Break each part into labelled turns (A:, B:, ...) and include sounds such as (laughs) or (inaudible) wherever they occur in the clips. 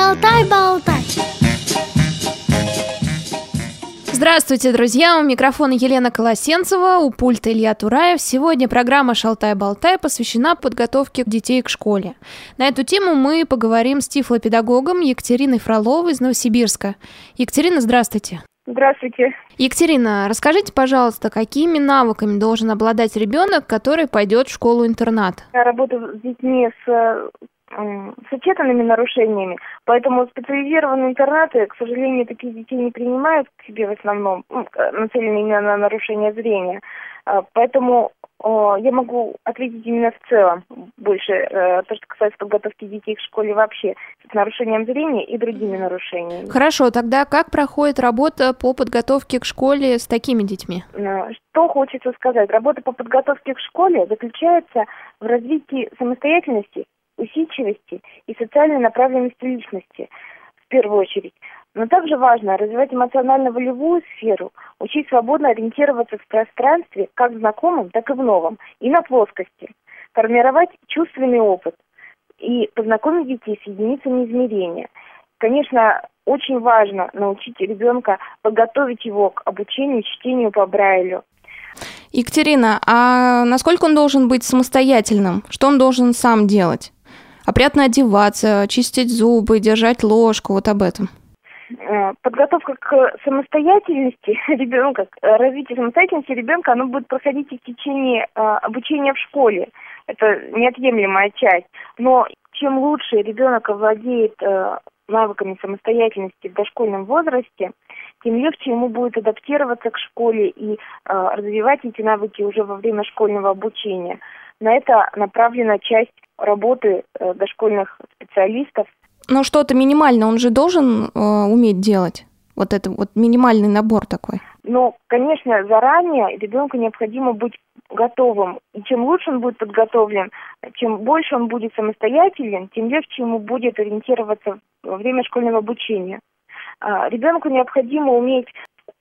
A: Шалтай-болтай.
B: Здравствуйте, друзья! У микрофона Елена Колосенцева, у пульта Илья Тураев. Сегодня программа «Шалтай-болтай» посвящена подготовке детей к школе. На эту тему мы поговорим с тифлопедагогом Екатериной Фроловой из Новосибирска. Екатерина, здравствуйте!
C: Здравствуйте.
B: Екатерина, расскажите, пожалуйста, какими навыками должен обладать ребенок, который пойдет в школу-интернат?
C: Я работаю с детьми с с отчетанными нарушениями, поэтому специализированные интернаты, к сожалению, таких детей не принимают к себе в основном, нацеленные именно на нарушение зрения. А, поэтому я могу ответить именно в целом больше э, то, что касается подготовки детей к школе вообще с нарушением зрения и другими нарушениями.
B: Хорошо, тогда как проходит работа по подготовке к школе с такими детьми?
C: Э, что хочется сказать? Работа по подготовке к школе заключается в развитии самостоятельности усидчивости и социальной направленности личности в первую очередь. Но также важно развивать эмоционально-волевую сферу, учить свободно ориентироваться в пространстве как в знакомом, так и в новом, и на плоскости, формировать чувственный опыт и познакомить детей с единицами измерения. Конечно, очень важно научить ребенка подготовить его к обучению чтению по Брайлю,
B: Екатерина, а насколько он должен быть самостоятельным? Что он должен сам делать? Опрятно одеваться, чистить зубы, держать ложку, вот об этом?
C: Э, подготовка к самостоятельности (laughs) ребенка, развитие самостоятельности ребенка, оно будет проходить и в течение э, обучения в школе. Это неотъемлемая часть. Но чем лучше ребенок овладеет э, навыками самостоятельности в дошкольном возрасте, тем легче ему будет адаптироваться к школе и э, развивать эти навыки уже во время школьного обучения. На это направлена часть работы э, дошкольных специалистов.
B: Но что-то минимально он же должен э, уметь делать. Вот это вот минимальный набор такой.
C: Ну, конечно, заранее ребенку необходимо быть готовым. И чем лучше он будет подготовлен, чем больше он будет самостоятелен, тем легче ему будет ориентироваться во время школьного обучения. А, ребенку необходимо уметь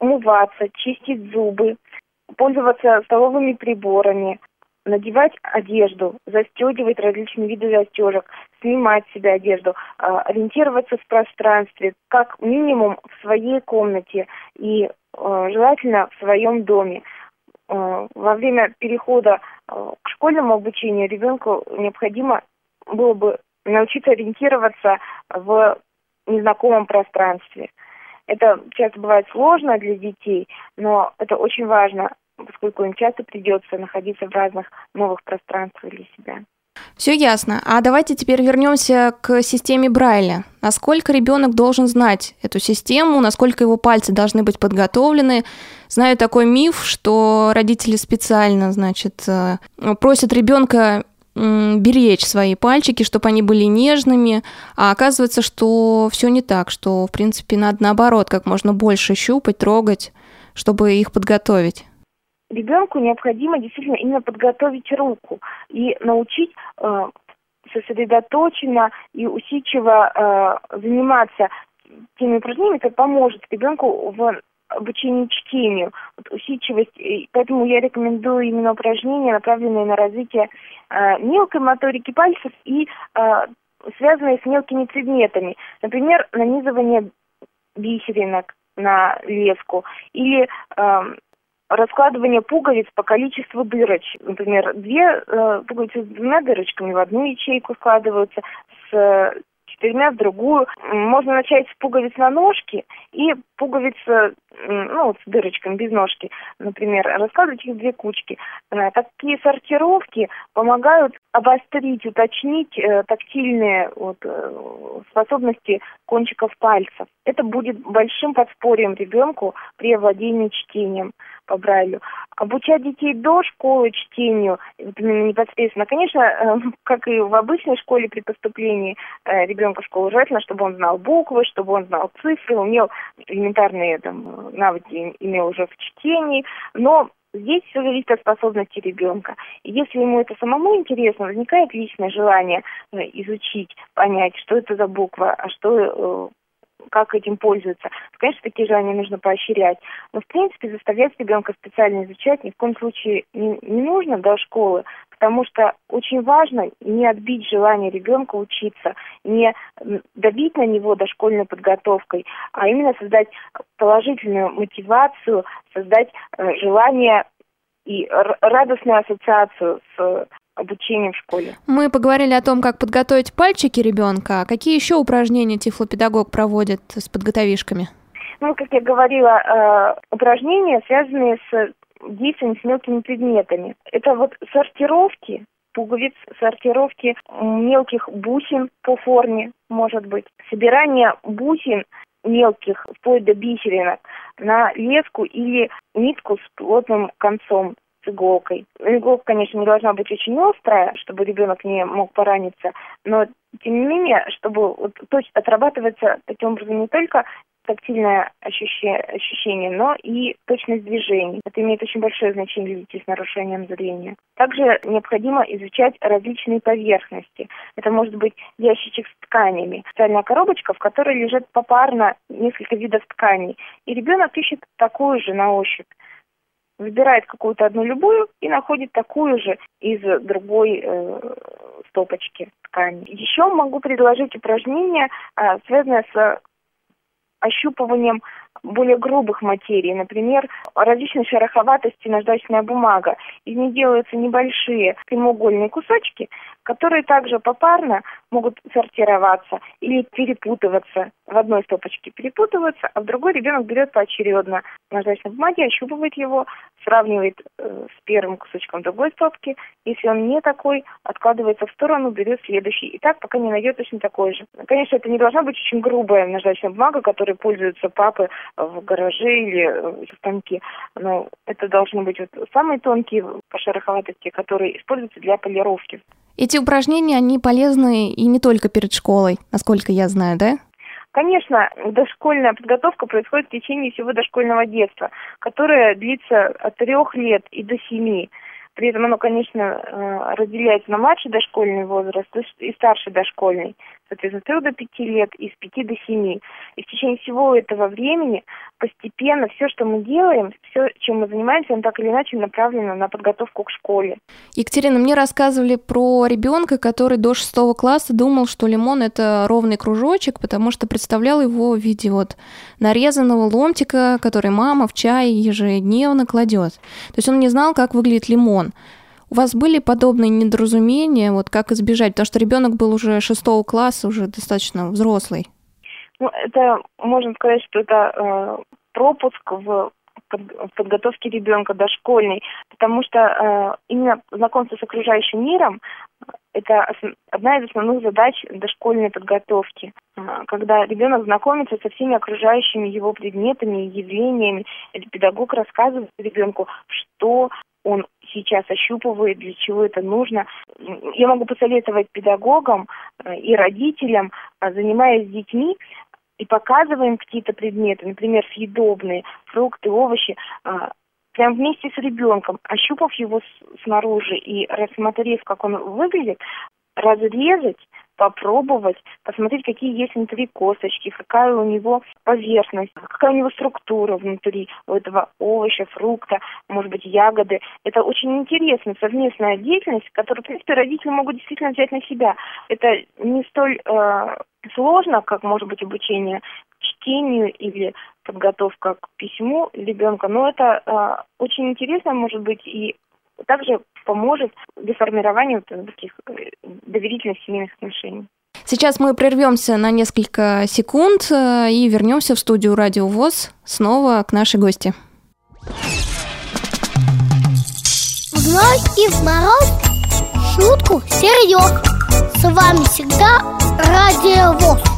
C: умываться, чистить зубы, пользоваться столовыми приборами, надевать одежду, застегивать различные виды застежек, снимать с себя одежду, а, ориентироваться в пространстве, как минимум в своей комнате и а, желательно в своем доме. А, во время перехода к школьному обучению ребенку необходимо было бы научиться ориентироваться в незнакомом пространстве. Это часто бывает сложно для детей, но это очень важно поскольку им часто придется находиться в разных новых пространствах для себя.
B: Все ясно. А давайте теперь вернемся к системе Брайля. Насколько ребенок должен знать эту систему, насколько его пальцы должны быть подготовлены. Знаю такой миф, что родители специально, значит, э, просят ребенка беречь свои пальчики, чтобы они были нежными, а оказывается, что все не так, что, в принципе, надо наоборот, как можно больше щупать, трогать, чтобы их подготовить
C: ребенку необходимо действительно именно подготовить руку и научить э, сосредоточенно и усидчиво э, заниматься теми упражнениями, которые поможет ребенку в обучении чтению, вот, усидчивость. И поэтому я рекомендую именно упражнения, направленные на развитие э, мелкой моторики пальцев и э, связанные с мелкими предметами. Например, нанизывание бисеринок на леску или э, раскладывание пуговиц по количеству дырочек. Например, две э, пуговицы с двумя дырочками в одну ячейку складываются, с четырьмя в другую. Можно начать с пуговиц на ножке и пуговицы, ну, с дырочками, без ножки, например, раскладывать их в две кучки. Э, такие сортировки помогают обострить, уточнить э, тактильные вот, э, способности кончиков пальцев. Это будет большим подспорьем ребенку при овладении чтением по Брайлю. Обучать детей до школы чтению непосредственно, конечно, (laughs) как и в обычной школе при поступлении э, ребенка в школу, желательно, чтобы он знал буквы, чтобы он знал цифры, умел элементарные там, навыки, имел уже в чтении, но Здесь все зависит от способности ребенка. И если ему это самому интересно, возникает личное желание э, изучить, понять, что это за буква, а что как этим пользуются. Конечно, такие желания нужно поощрять. Но, в принципе, заставлять ребенка специально изучать ни в коем случае не, не нужно до школы, потому что очень важно не отбить желание ребенка учиться, не добить на него дошкольной подготовкой, а именно создать положительную мотивацию, создать э, желание и радостную ассоциацию с обучением в школе.
B: Мы поговорили о том, как подготовить пальчики ребенка. Какие еще упражнения тифлопедагог проводит с подготовишками?
C: Ну, как я говорила, э, упражнения, связанные с действием с мелкими предметами. Это вот сортировки пуговиц, сортировки мелких бусин по форме, может быть, собирание бусин мелких, вплоть до бисеринок, на леску или нитку с плотным концом с иголкой. Иголка, конечно, не должна быть очень острая, чтобы ребенок не мог пораниться, но тем не менее, чтобы вот, то есть отрабатывается таким образом не только тактильное ощущение, но и точность движений. Это имеет очень большое значение для детей с нарушением зрения. Также необходимо изучать различные поверхности. Это может быть ящичек с тканями, специальная коробочка, в которой лежит попарно несколько видов тканей. И ребенок ищет такую же на ощупь выбирает какую-то одну любую и находит такую же из другой э, стопочки ткани. Еще могу предложить упражнение, э, связанное с ощупыванием более грубых материй, например, различной шероховатости наждачная бумага. Из них делаются небольшие прямоугольные кусочки, которые также попарно могут сортироваться или перепутываться. В одной стопочке перепутываться, а в другой ребенок берет поочередно наждачной бумаги, ощупывает его, сравнивает э, с первым кусочком другой стопки. Если он не такой, откладывается в сторону, берет следующий. И так, пока не найдет точно такой же. Конечно, это не должна быть очень грубая наждачная бумага, которой пользуются папы в гараже или в станке. Но это должны быть вот самые тонкие по шероховатости, которые используются для полировки.
B: Эти упражнения, они полезны и не только перед школой, насколько я знаю, да?
C: Конечно, дошкольная подготовка происходит в течение всего дошкольного детства, которое длится от трех лет и до семи. При этом оно, конечно, э, разделяется на младший дошкольный возраст и старший дошкольный соответственно, с 3 до 5 лет и с 5 до 7. И в течение всего этого времени постепенно все, что мы делаем, все, чем мы занимаемся, оно так или иначе направлено на подготовку к школе.
B: Екатерина, мне рассказывали про ребенка, который до 6 класса думал, что лимон это ровный кружочек, потому что представлял его в виде вот нарезанного ломтика, который мама в чай ежедневно кладет. То есть он не знал, как выглядит лимон. У вас были подобные недоразумения, вот как избежать? Потому что ребенок был уже шестого класса, уже достаточно взрослый.
C: Ну, это можно сказать, что это э, пропуск в подготовке ребенка дошкольной, потому что э, именно знакомство с окружающим миром э, это одна из основных задач дошкольной подготовки, э, когда ребенок знакомится со всеми окружающими его предметами, явлениями, и педагог рассказывает ребенку, что он сейчас ощупывает, для чего это нужно. Я могу посоветовать педагогам э, и родителям, э, занимаясь с детьми, и показываем какие-то предметы, например, съедобные, фрукты, овощи, э, прям вместе с ребенком, ощупав его снаружи и рассмотрев, как он выглядит, разрезать попробовать, посмотреть, какие есть внутри косточки, какая у него поверхность, какая у него структура внутри у этого овоща, фрукта, может быть, ягоды. Это очень интересная совместная деятельность, которую, в принципе, родители могут действительно взять на себя. Это не столь э, сложно, как, может быть, обучение чтению или подготовка к письму ребенка, но это э, очень интересно, может быть, и также поможет для формирования вот таких э, доверительных семейных отношений.
B: Сейчас мы прервемся на несколько секунд э, и вернемся в студию Радио ВОЗ снова к нашей гости.
A: В зной и в мороз шутку серьез. С вами всегда Радио ВОЗ.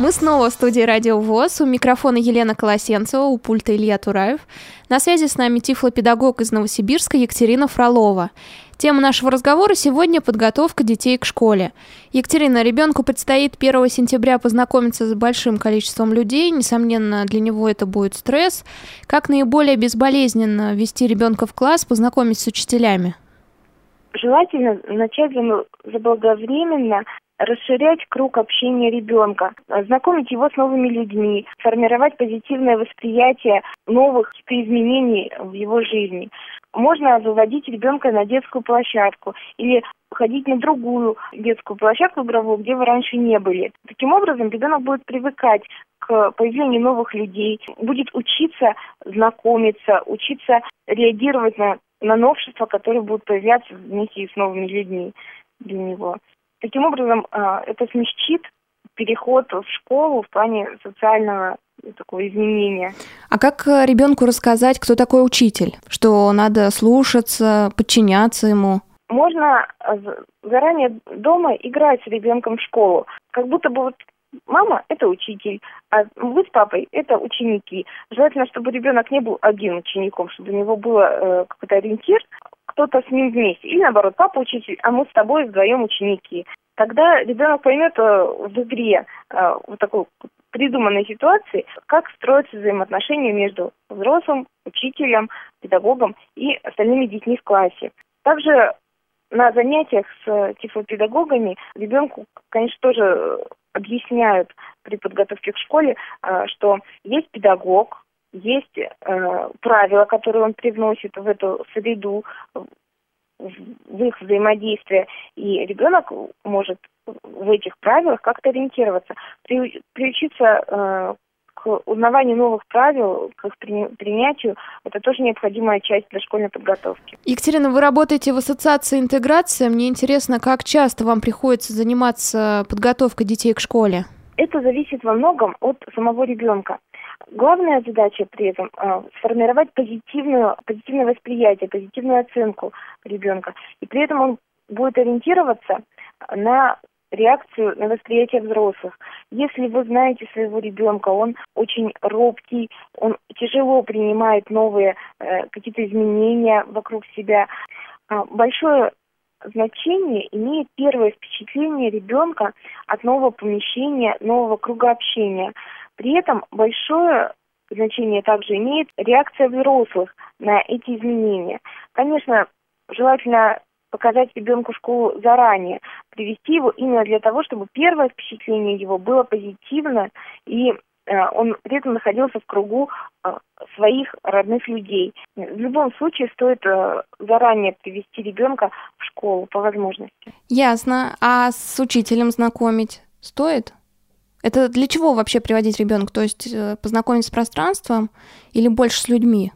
B: Мы снова в студии Радио ВОЗ. У микрофона Елена Колосенцева, у пульта Илья Тураев. На связи с нами тифлопедагог из Новосибирска Екатерина Фролова. Тема нашего разговора сегодня – подготовка детей к школе. Екатерина, ребенку предстоит 1 сентября познакомиться с большим количеством людей. Несомненно, для него это будет стресс. Как наиболее безболезненно ввести ребенка в класс, познакомить с учителями?
C: Желательно начать заблаговременно расширять круг общения ребенка, знакомить его с новыми людьми, формировать позитивное восприятие новых изменений в его жизни. Можно выводить ребенка на детскую площадку или ходить на другую детскую площадку игровую, где вы раньше не были. Таким образом, ребенок будет привыкать к появлению новых людей, будет учиться знакомиться, учиться реагировать на, на новшества, которые будут появляться вместе с новыми людьми для него. Таким образом, а, это смягчит переход в школу в плане социального такого изменения.
B: А как э, ребенку рассказать, кто такой учитель? Что надо слушаться, подчиняться ему?
C: Можно э, заранее дома играть с ребенком в школу. Как будто бы вот мама – это учитель, а вы с папой – это ученики. Желательно, чтобы ребенок не был один учеником, чтобы у него был э, какой-то ориентир, кто-то с ним вместе. Или наоборот, папа учитель, а мы с тобой вдвоем ученики. Тогда ребенок поймет э, в игре э, вот такой придуманной ситуации, как строятся взаимоотношения между взрослым, учителем, педагогом и остальными детьми в классе. Также на занятиях с тифлопедагогами ребенку, конечно, тоже объясняют при подготовке к школе, э, что есть педагог, есть э, правила, которые он привносит в эту среду, в их взаимодействие, и ребенок может в этих правилах как-то ориентироваться, при, приучиться э, к узнаванию новых правил, к их принятию, это тоже необходимая часть для школьной подготовки.
B: Екатерина, вы работаете в Ассоциации интеграции. Мне интересно, как часто вам приходится заниматься подготовкой детей к школе?
C: Это зависит во многом от самого ребенка. Главная задача при этом э, сформировать позитивную, позитивное восприятие, позитивную оценку ребенка. И при этом он будет ориентироваться на реакцию на восприятие взрослых. Если вы знаете своего ребенка, он очень робкий, он тяжело принимает новые э, какие-то изменения вокруг себя. Э, большое значение имеет первое впечатление ребенка от нового помещения, нового круга общения. При этом большое значение также имеет реакция взрослых на эти изменения. Конечно, желательно показать ребенку школу заранее, привести его именно для того, чтобы первое впечатление его было позитивно, и э, он при этом находился в кругу э, своих родных людей. В любом случае стоит э, заранее привести ребенка в школу по возможности.
B: Ясно. А с учителем знакомить стоит? Это для чего вообще приводить ребенка? То есть познакомить с пространством или больше с людьми?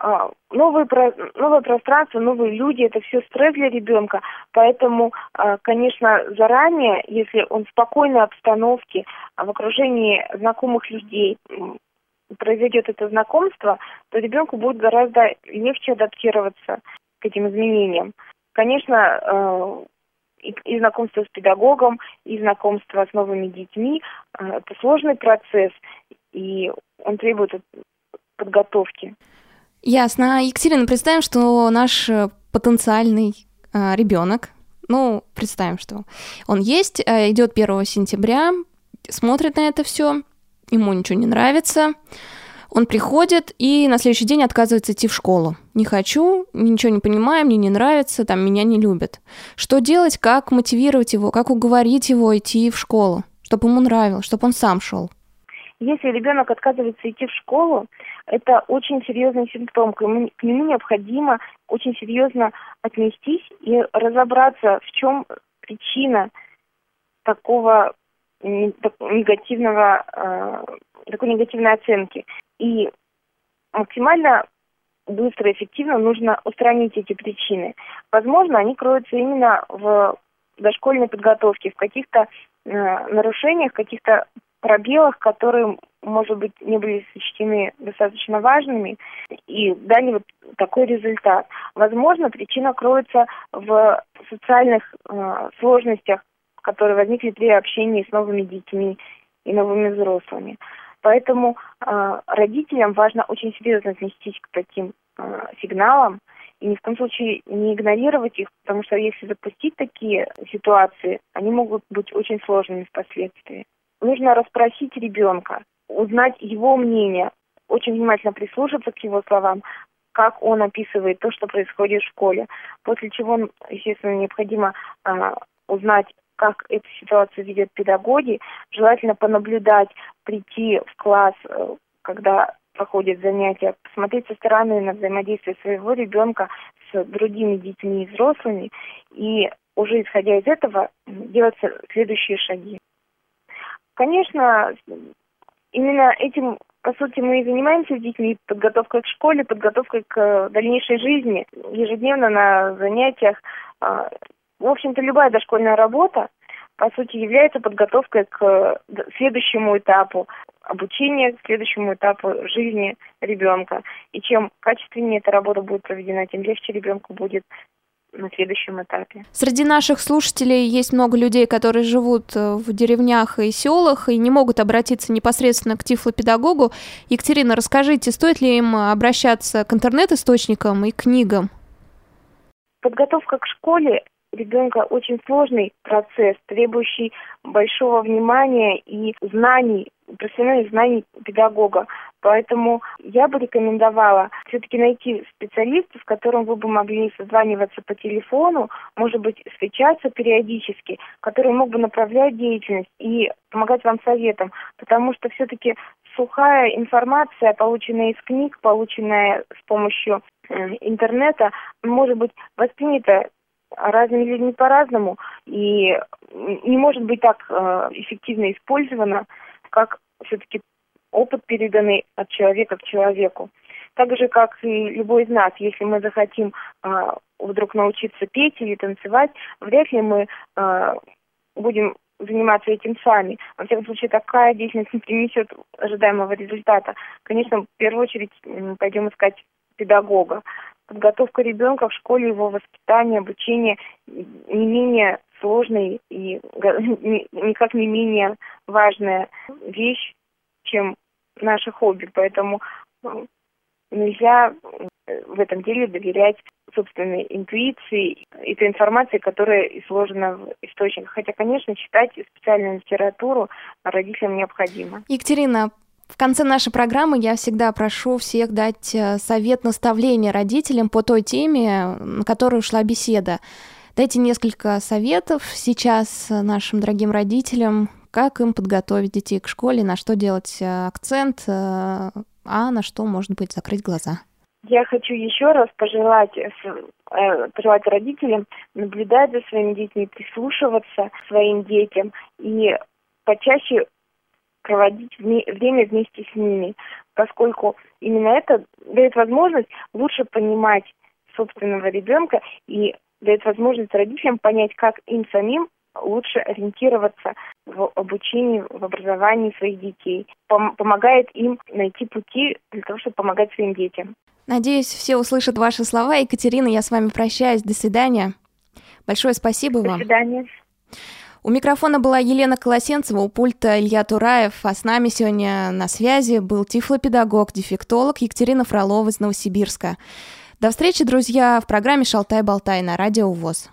C: А, новые, новое пространство, новые люди, это все стресс для ребенка. Поэтому, а, конечно, заранее, если он в спокойной обстановке, а, в окружении знакомых людей произойдет это знакомство, то ребенку будет гораздо легче адаптироваться к этим изменениям. Конечно, и, знакомство с педагогом, и знакомство с новыми детьми – это сложный процесс, и он требует подготовки.
B: Ясно. Екатерина, представим, что наш э, потенциальный э, ребенок, ну, представим, что он есть, э, идет 1 сентября, смотрит на это все, ему ничего не нравится, он приходит и на следующий день отказывается идти в школу. Не хочу, ничего не понимаю, мне не нравится, там меня не любят. Что делать, как мотивировать его, как уговорить его идти в школу, чтобы ему нравилось, чтобы он сам шел?
C: Если ребенок отказывается идти в школу, это очень серьезный симптом. К нему, необходимо очень серьезно отнестись и разобраться, в чем причина такого негативного, э, такой негативной оценки. И максимально быстро и эффективно нужно устранить эти причины. Возможно, они кроются именно в дошкольной подготовке, в каких-то э, нарушениях, каких-то пробелах, которые, может быть, не были сочтены достаточно важными и дали вот такой результат. Возможно, причина кроется в социальных э, сложностях, которые возникли при общении с новыми детьми и новыми взрослыми. Поэтому э, родителям важно очень серьезно отнестись к таким э, сигналам и ни в коем случае не игнорировать их, потому что если запустить такие ситуации, они могут быть очень сложными впоследствии нужно расспросить ребенка, узнать его мнение, очень внимательно прислушаться к его словам, как он описывает то, что происходит в школе. После чего, естественно, необходимо э, узнать как эту ситуацию видят педагоги. Желательно понаблюдать, прийти в класс, э, когда проходят занятия, посмотреть со стороны на взаимодействие своего ребенка с другими детьми и взрослыми, и уже исходя из этого делать следующие шаги. Конечно, именно этим, по сути, мы и занимаемся с детьми, подготовкой к школе, подготовкой к дальнейшей жизни. Ежедневно на занятиях, а, в общем-то, любая дошкольная работа, по сути, является подготовкой к следующему этапу обучения, к следующему этапу жизни ребенка. И чем качественнее эта работа будет проведена, тем легче ребенку будет на следующем этапе.
B: Среди наших слушателей есть много людей, которые живут э, в деревнях и селах и не могут обратиться непосредственно к тифлопедагогу. Екатерина, расскажите, стоит ли им обращаться к интернет-источникам и книгам?
C: Подготовка к школе ребенка очень сложный процесс, требующий большого внимания и знаний, профессиональных знаний педагога. Поэтому я бы рекомендовала все-таки найти специалиста, с которым вы бы могли созваниваться по телефону, может быть, встречаться периодически, который мог бы направлять деятельность и помогать вам советом, потому что все-таки сухая информация, полученная из книг, полученная с помощью интернета, может быть воспринята разными людьми по-разному и не может быть так э, эффективно использована, как все-таки опыт, переданный от человека к человеку. Так же, как и любой из нас, если мы захотим э, вдруг научиться петь или танцевать, вряд ли мы э, будем заниматься этим сами. Во всяком случае, такая деятельность не принесет ожидаемого результата. Конечно, в первую очередь пойдем искать педагога подготовка ребенка в школе, его воспитание, обучение не менее сложная и (laughs) никак не менее важная вещь, чем наше хобби. Поэтому ну, нельзя в этом деле доверять собственной интуиции и той информации, которая изложена в источниках. Хотя, конечно, читать специальную литературу родителям необходимо.
B: Екатерина, в конце нашей программы я всегда прошу всех дать э, совет наставления родителям по той теме, на которую шла беседа. Дайте несколько советов сейчас нашим дорогим родителям, как им подготовить детей к школе, на что делать э, акцент, э, а на что, может быть, закрыть глаза.
C: Я хочу еще раз пожелать, пожелать родителям наблюдать за своими детьми, прислушиваться к своим детям и почаще проводить время вместе с ними, поскольку именно это дает возможность лучше понимать собственного ребенка и дает возможность родителям понять, как им самим лучше ориентироваться в обучении, в образовании своих детей. Пом- помогает им найти пути для того, чтобы помогать своим детям.
B: Надеюсь, все услышат ваши слова. Екатерина, я с вами прощаюсь. До свидания. Большое спасибо
C: До
B: вам.
C: До свидания.
B: У микрофона была Елена Колосенцева, у пульта Илья Тураев, а с нами сегодня на связи был тифлопедагог, дефектолог Екатерина Фролова из Новосибирска. До встречи, друзья, в программе «Шалтай-болтай» на Радио ВОЗ.